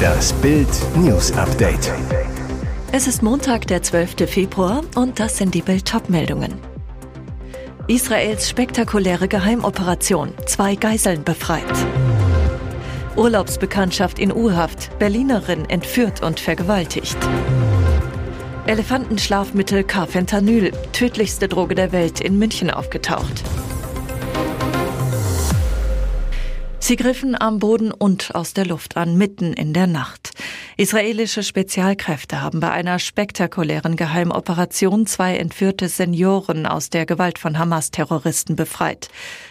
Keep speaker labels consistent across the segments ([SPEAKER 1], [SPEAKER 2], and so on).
[SPEAKER 1] Das Bild News Update.
[SPEAKER 2] Es ist Montag, der 12. Februar und das sind die Bild meldungen Israels spektakuläre Geheimoperation. Zwei Geiseln befreit. Urlaubsbekanntschaft in U-Haft. Berlinerin entführt und vergewaltigt. Elefantenschlafmittel Carfentanyl. Tödlichste Droge der Welt in München aufgetaucht. Sie griffen am Boden und aus der Luft an, mitten in der Nacht. Israelische Spezialkräfte haben bei einer spektakulären Geheimoperation zwei entführte Senioren aus der Gewalt von Hamas-Terroristen befreit.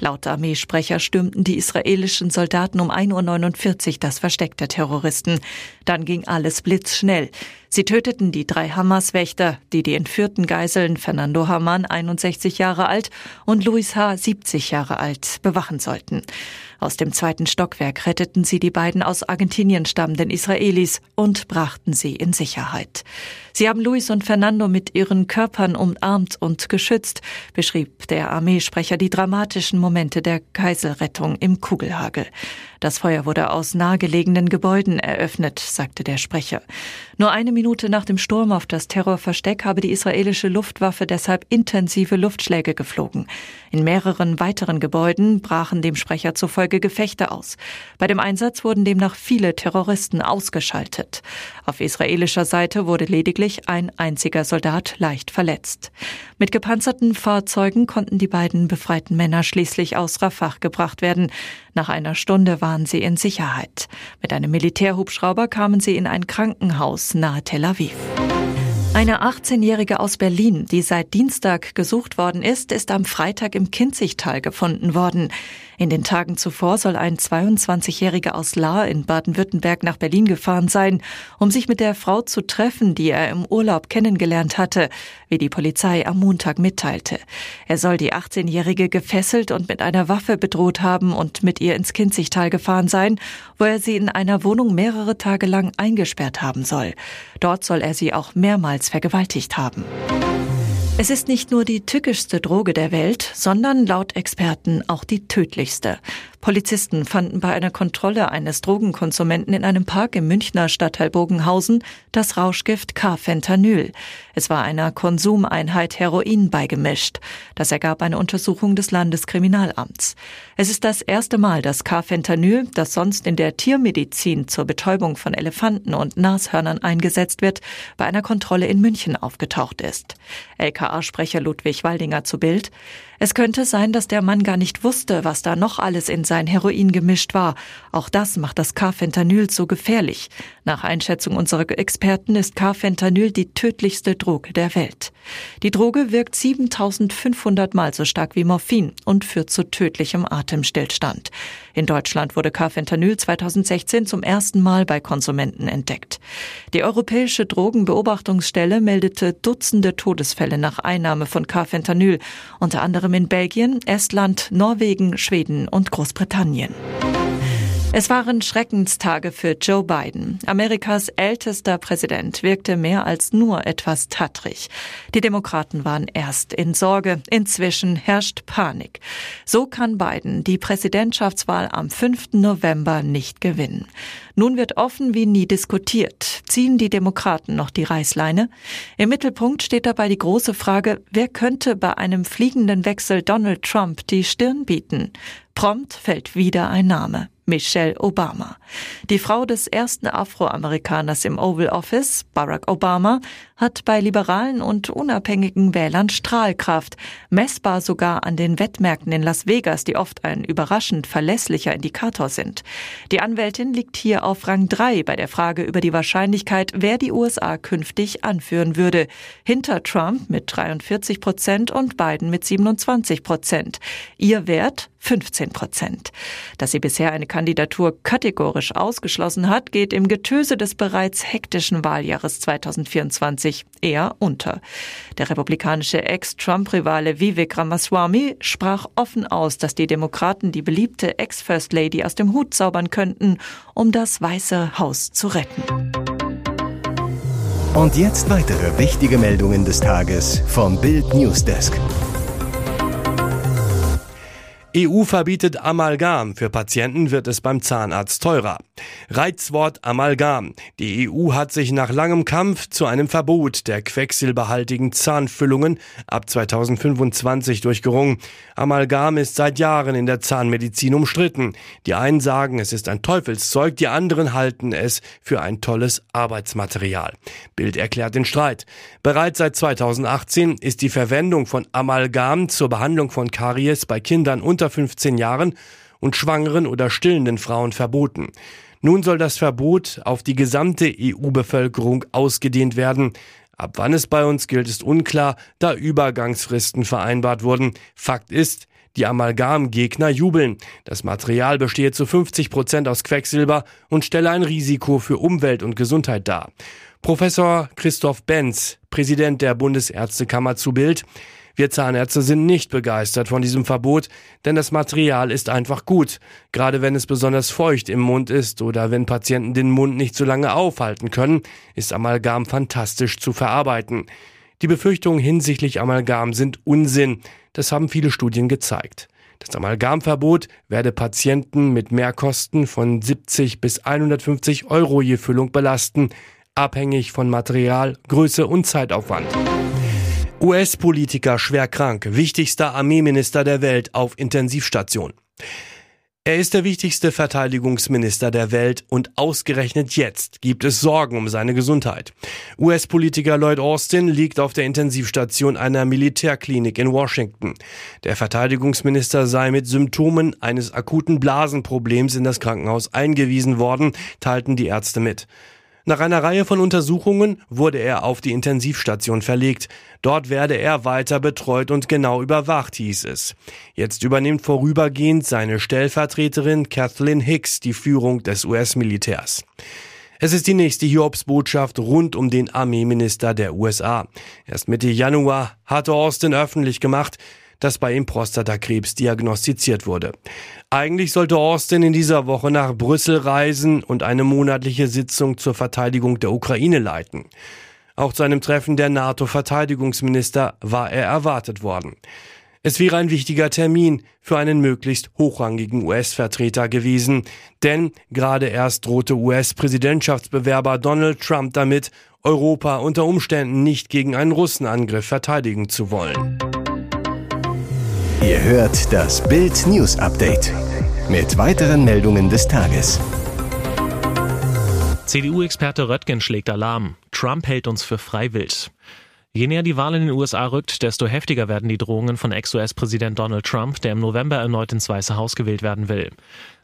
[SPEAKER 2] Laut Armeesprecher stürmten die israelischen Soldaten um 1.49 Uhr das Versteck der Terroristen. Dann ging alles blitzschnell. Sie töteten die drei Hamas-Wächter, die die entführten Geiseln Fernando Haman, 61 Jahre alt, und Luis H., 70 Jahre alt, bewachen sollten. Aus dem zweiten Stockwerk retteten sie die beiden aus Argentinien stammenden Israelis und brachten sie in Sicherheit. Sie haben Luis und Fernando mit ihren Körpern umarmt und geschützt, beschrieb der Armeesprecher die dramatischen Momente der Geiselrettung im Kugelhagel. Das Feuer wurde aus nahegelegenen Gebäuden eröffnet, sagte der Sprecher. Nur eine Minute nach dem Sturm auf das Terrorversteck habe die israelische Luftwaffe deshalb intensive Luftschläge geflogen. In mehreren weiteren Gebäuden brachen dem Sprecher zufolge Gefechte aus. Bei dem Einsatz wurden demnach viele Terroristen ausgeschaltet. Auf israelischer Seite wurde lediglich ein einziger Soldat leicht verletzt. Mit gepanzerten Fahrzeugen konnten die beiden befreiten Männer schließlich aus Rafah gebracht werden. Nach einer Stunde waren sie in Sicherheit. Mit einem Militärhubschrauber kamen sie in ein Krankenhaus nahe Tel Aviv. Eine 18-Jährige aus Berlin, die seit Dienstag gesucht worden ist, ist am Freitag im Kinzigtal gefunden worden. In den Tagen zuvor soll ein 22-Jähriger aus Lahr in Baden-Württemberg nach Berlin gefahren sein, um sich mit der Frau zu treffen, die er im Urlaub kennengelernt hatte, wie die Polizei am Montag mitteilte. Er soll die 18-Jährige gefesselt und mit einer Waffe bedroht haben und mit ihr ins Kinzigtal gefahren sein, wo er sie in einer Wohnung mehrere Tage lang eingesperrt haben soll. Dort soll er sie auch mehrmals vergewaltigt haben. Es ist nicht nur die tückischste Droge der Welt, sondern laut Experten auch die tödlichste. Polizisten fanden bei einer Kontrolle eines Drogenkonsumenten in einem Park im Münchner Stadtteil Bogenhausen das Rauschgift Carfentanyl. Es war einer Konsumeinheit Heroin beigemischt. Das ergab eine Untersuchung des Landeskriminalamts. Es ist das erste Mal, dass Carfentanyl, das sonst in der Tiermedizin zur Betäubung von Elefanten und Nashörnern eingesetzt wird, bei einer Kontrolle in München aufgetaucht ist. LKA-Sprecher Ludwig Waldinger zu Bild. Es könnte sein, dass der Mann gar nicht wusste, was da noch alles in sein Heroin gemischt war. Auch das macht das Carfentanyl so gefährlich. Nach Einschätzung unserer Experten ist Carfentanyl die tödlichste Droge der Welt. Die Droge wirkt 7500 Mal so stark wie Morphin und führt zu tödlichem Atemstillstand. In Deutschland wurde Carfentanyl 2016 zum ersten Mal bei Konsumenten entdeckt. Die Europäische Drogenbeobachtungsstelle meldete Dutzende Todesfälle nach Einnahme von Carfentanyl, unter anderem anderem in Belgien, Estland, Norwegen, Schweden und Großbritannien. Es waren Schreckenstage für Joe Biden. Amerikas ältester Präsident wirkte mehr als nur etwas tattrig. Die Demokraten waren erst in Sorge. Inzwischen herrscht Panik. So kann Biden die Präsidentschaftswahl am 5. November nicht gewinnen. Nun wird offen wie nie diskutiert. Ziehen die Demokraten noch die Reißleine? Im Mittelpunkt steht dabei die große Frage, wer könnte bei einem fliegenden Wechsel Donald Trump die Stirn bieten? Prompt fällt wieder ein Name. Michelle Obama. Die Frau des ersten Afroamerikaners im Oval Office, Barack Obama, hat bei liberalen und unabhängigen Wählern Strahlkraft, messbar sogar an den Wettmärkten in Las Vegas, die oft ein überraschend verlässlicher Indikator sind. Die Anwältin liegt hier auf Rang 3 bei der Frage über die Wahrscheinlichkeit, wer die USA künftig anführen würde. Hinter Trump mit 43 Prozent und Biden mit 27 Prozent. Ihr Wert 15 Prozent. Dass sie bisher eine Kandidatur kategorisch ausgeschlossen hat, geht im Getöse des bereits hektischen Wahljahres 2024 eher unter. Der republikanische Ex-Trump-Rivale Vivek Ramaswamy sprach offen aus, dass die Demokraten die beliebte Ex-First Lady aus dem Hut zaubern könnten, um das Weiße Haus zu retten.
[SPEAKER 1] Und jetzt weitere wichtige Meldungen des Tages vom Bild Newsdesk.
[SPEAKER 3] EU verbietet Amalgam. Für Patienten wird es beim Zahnarzt teurer. Reizwort Amalgam. Die EU hat sich nach langem Kampf zu einem Verbot der quecksilberhaltigen Zahnfüllungen ab 2025 durchgerungen. Amalgam ist seit Jahren in der Zahnmedizin umstritten. Die einen sagen, es ist ein Teufelszeug, die anderen halten es für ein tolles Arbeitsmaterial. Bild erklärt den Streit. Bereits seit 2018 ist die Verwendung von Amalgam zur Behandlung von Karies bei Kindern und unter 15 Jahren und schwangeren oder stillenden Frauen verboten. Nun soll das Verbot auf die gesamte EU-Bevölkerung ausgedehnt werden. Ab wann es bei uns gilt, ist unklar, da Übergangsfristen vereinbart wurden. Fakt ist, die Amalgamgegner jubeln. Das Material bestehe zu 50 Prozent aus Quecksilber und stelle ein Risiko für Umwelt und Gesundheit dar. Professor Christoph Benz, Präsident der Bundesärztekammer zu Bild. Wir Zahnärzte sind nicht begeistert von diesem Verbot, denn das Material ist einfach gut, gerade wenn es besonders feucht im Mund ist oder wenn Patienten den Mund nicht so lange aufhalten können, ist Amalgam fantastisch zu verarbeiten. Die Befürchtungen hinsichtlich Amalgam sind Unsinn, das haben viele Studien gezeigt. Das Amalgamverbot werde Patienten mit Mehrkosten von 70 bis 150 Euro je Füllung belasten, abhängig von Material, Größe und Zeitaufwand. US-Politiker schwer krank, wichtigster Armeeminister der Welt auf Intensivstation. Er ist der wichtigste Verteidigungsminister der Welt und ausgerechnet jetzt gibt es Sorgen um seine Gesundheit. US-Politiker Lloyd Austin liegt auf der Intensivstation einer Militärklinik in Washington. Der Verteidigungsminister sei mit Symptomen eines akuten Blasenproblems in das Krankenhaus eingewiesen worden, teilten die Ärzte mit. Nach einer Reihe von Untersuchungen wurde er auf die Intensivstation verlegt. Dort werde er weiter betreut und genau überwacht, hieß es. Jetzt übernimmt vorübergehend seine Stellvertreterin Kathleen Hicks die Führung des US-Militärs. Es ist die nächste Hiobsbotschaft rund um den Armeeminister der USA. Erst Mitte Januar hatte Austin öffentlich gemacht, dass bei ihm Prostatakrebs diagnostiziert wurde. Eigentlich sollte Austin in dieser Woche nach Brüssel reisen und eine monatliche Sitzung zur Verteidigung der Ukraine leiten. Auch zu einem Treffen der NATO-Verteidigungsminister war er erwartet worden. Es wäre ein wichtiger Termin für einen möglichst hochrangigen US-Vertreter gewesen, denn gerade erst drohte US-Präsidentschaftsbewerber Donald Trump damit, Europa unter Umständen nicht gegen einen Russenangriff verteidigen zu wollen.
[SPEAKER 1] Ihr hört das Bild News Update mit weiteren Meldungen des Tages.
[SPEAKER 4] CDU-Experte Röttgen schlägt Alarm. Trump hält uns für freiwillig. Je näher die Wahl in den USA rückt, desto heftiger werden die Drohungen von Ex-US-Präsident Donald Trump, der im November erneut ins Weiße Haus gewählt werden will.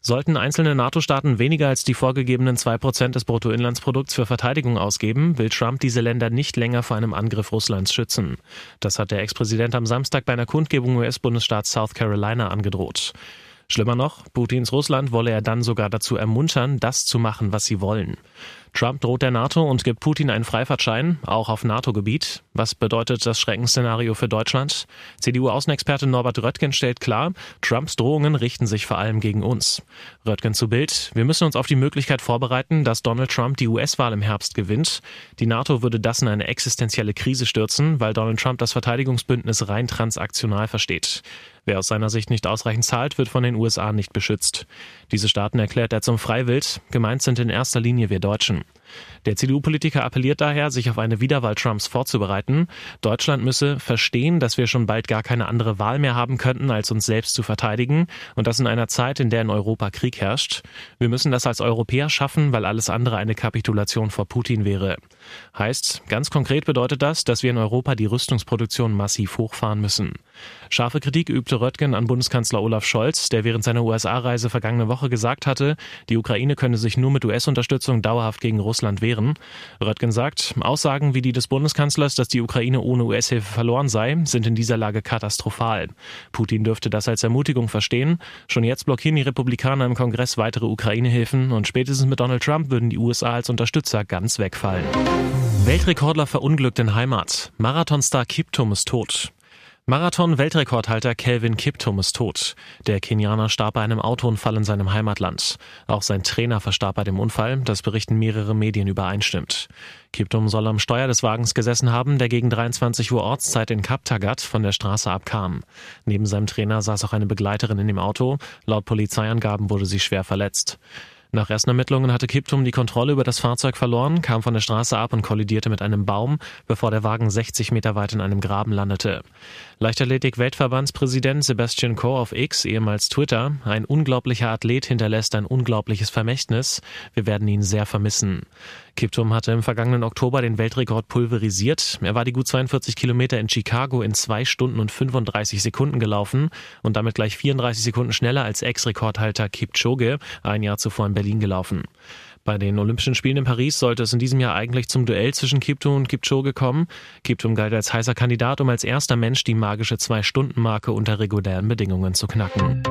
[SPEAKER 4] Sollten einzelne NATO-Staaten weniger als die vorgegebenen zwei Prozent des Bruttoinlandsprodukts für Verteidigung ausgeben, will Trump diese Länder nicht länger vor einem Angriff Russlands schützen. Das hat der Ex-Präsident am Samstag bei einer Kundgebung US-Bundesstaats South Carolina angedroht. Schlimmer noch, Putins Russland wolle er dann sogar dazu ermuntern, das zu machen, was sie wollen. Trump droht der NATO und gibt Putin einen Freifahrtschein, auch auf NATO-Gebiet. Was bedeutet das Schreckensszenario für Deutschland? CDU-Außenexperte Norbert Röttgen stellt klar, Trumps Drohungen richten sich vor allem gegen uns. Röttgen zu Bild, wir müssen uns auf die Möglichkeit vorbereiten, dass Donald Trump die US-Wahl im Herbst gewinnt. Die NATO würde das in eine existenzielle Krise stürzen, weil Donald Trump das Verteidigungsbündnis rein transaktional versteht. Wer aus seiner Sicht nicht ausreichend zahlt, wird von den USA nicht beschützt. Diese Staaten erklärt er zum Freiwild. Gemeint sind in erster Linie wir Deutschen. Der CDU-Politiker appelliert daher, sich auf eine Wiederwahl Trumps vorzubereiten. Deutschland müsse verstehen, dass wir schon bald gar keine andere Wahl mehr haben könnten, als uns selbst zu verteidigen und das in einer Zeit, in der in Europa Krieg herrscht. Wir müssen das als Europäer schaffen, weil alles andere eine Kapitulation vor Putin wäre. Heißt, ganz konkret bedeutet das, dass wir in Europa die Rüstungsproduktion massiv hochfahren müssen. Scharfe Kritik übte Röttgen an Bundeskanzler Olaf Scholz, der während seiner USA-Reise vergangene Woche gesagt hatte, die Ukraine könne sich nur mit US-Unterstützung dauerhaft gegen Russland wehren. Röttgen sagt, Aussagen wie die des Bundeskanzlers, dass die Ukraine ohne US-Hilfe verloren sei, sind in dieser Lage katastrophal. Putin dürfte das als Ermutigung verstehen. Schon jetzt blockieren die Republikaner im Kongress weitere Ukraine-Hilfen und spätestens mit Donald Trump würden die USA als Unterstützer ganz wegfallen. Weltrekordler verunglückt in Heimat. Marathonstar Kiptum ist tot. Marathon-Weltrekordhalter Kelvin Kiptum ist tot. Der Kenianer starb bei einem Autounfall in seinem Heimatland. Auch sein Trainer verstarb bei dem Unfall, das berichten mehrere Medien übereinstimmt. Kiptum soll am Steuer des Wagens gesessen haben, der gegen 23 Uhr Ortszeit in Kaptagat von der Straße abkam. Neben seinem Trainer saß auch eine Begleiterin in dem Auto. Laut Polizeiangaben wurde sie schwer verletzt. Nach ersten Ermittlungen hatte Kiptum die Kontrolle über das Fahrzeug verloren, kam von der Straße ab und kollidierte mit einem Baum, bevor der Wagen 60 Meter weit in einem Graben landete. Leichtathletik-Weltverbandspräsident Sebastian Coe auf X, ehemals Twitter, ein unglaublicher Athlet hinterlässt ein unglaubliches Vermächtnis. Wir werden ihn sehr vermissen. Kiptum hatte im vergangenen Oktober den Weltrekord pulverisiert. Er war die gut 42 Kilometer in Chicago in zwei Stunden und 35 Sekunden gelaufen und damit gleich 34 Sekunden schneller als Ex-Rekordhalter Kipchoge ein Jahr zuvor in Berlin gelaufen. Bei den Olympischen Spielen in Paris sollte es in diesem Jahr eigentlich zum Duell zwischen Kiptum und Kipchoge kommen. Kiptum galt als heißer Kandidat, um als erster Mensch die magische Zwei-Stunden-Marke unter regulären Bedingungen zu knacken.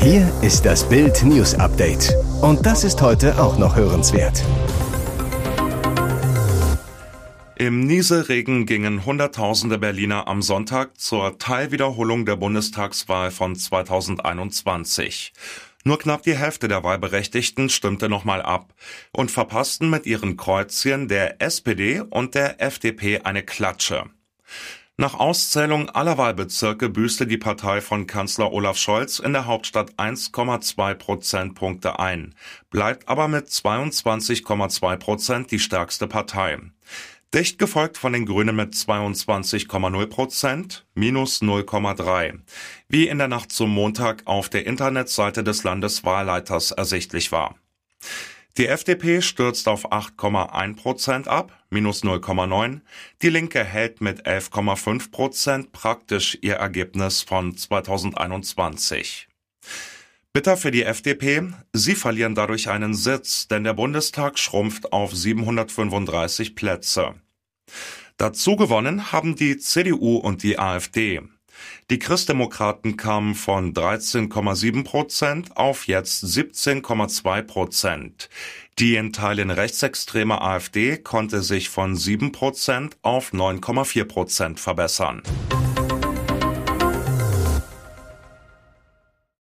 [SPEAKER 1] Hier ist das Bild News Update. Und das ist heute auch noch hörenswert.
[SPEAKER 5] Im Nieselregen gingen Hunderttausende Berliner am Sonntag zur Teilwiederholung der Bundestagswahl von 2021. Nur knapp die Hälfte der Wahlberechtigten stimmte nochmal ab und verpassten mit ihren Kreuzchen der SPD und der FDP eine Klatsche. Nach Auszählung aller Wahlbezirke büßte die Partei von Kanzler Olaf Scholz in der Hauptstadt 1,2 Prozentpunkte ein, bleibt aber mit 22,2 Prozent die stärkste Partei. Dicht gefolgt von den Grünen mit 22,0 Prozent, minus 0,3, wie in der Nacht zum Montag auf der Internetseite des Landeswahlleiters ersichtlich war. Die FDP stürzt auf 8,1 Prozent ab, minus 0,9. Die Linke hält mit 11,5 Prozent praktisch ihr Ergebnis von 2021. Bitter für die FDP, sie verlieren dadurch einen Sitz, denn der Bundestag schrumpft auf 735 Plätze. Dazu gewonnen haben die CDU und die AfD. Die Christdemokraten kamen von 13,7 Prozent auf jetzt 17,2 Prozent. Die in Teilen rechtsextreme AfD konnte sich von 7 Prozent auf 9,4 Prozent verbessern.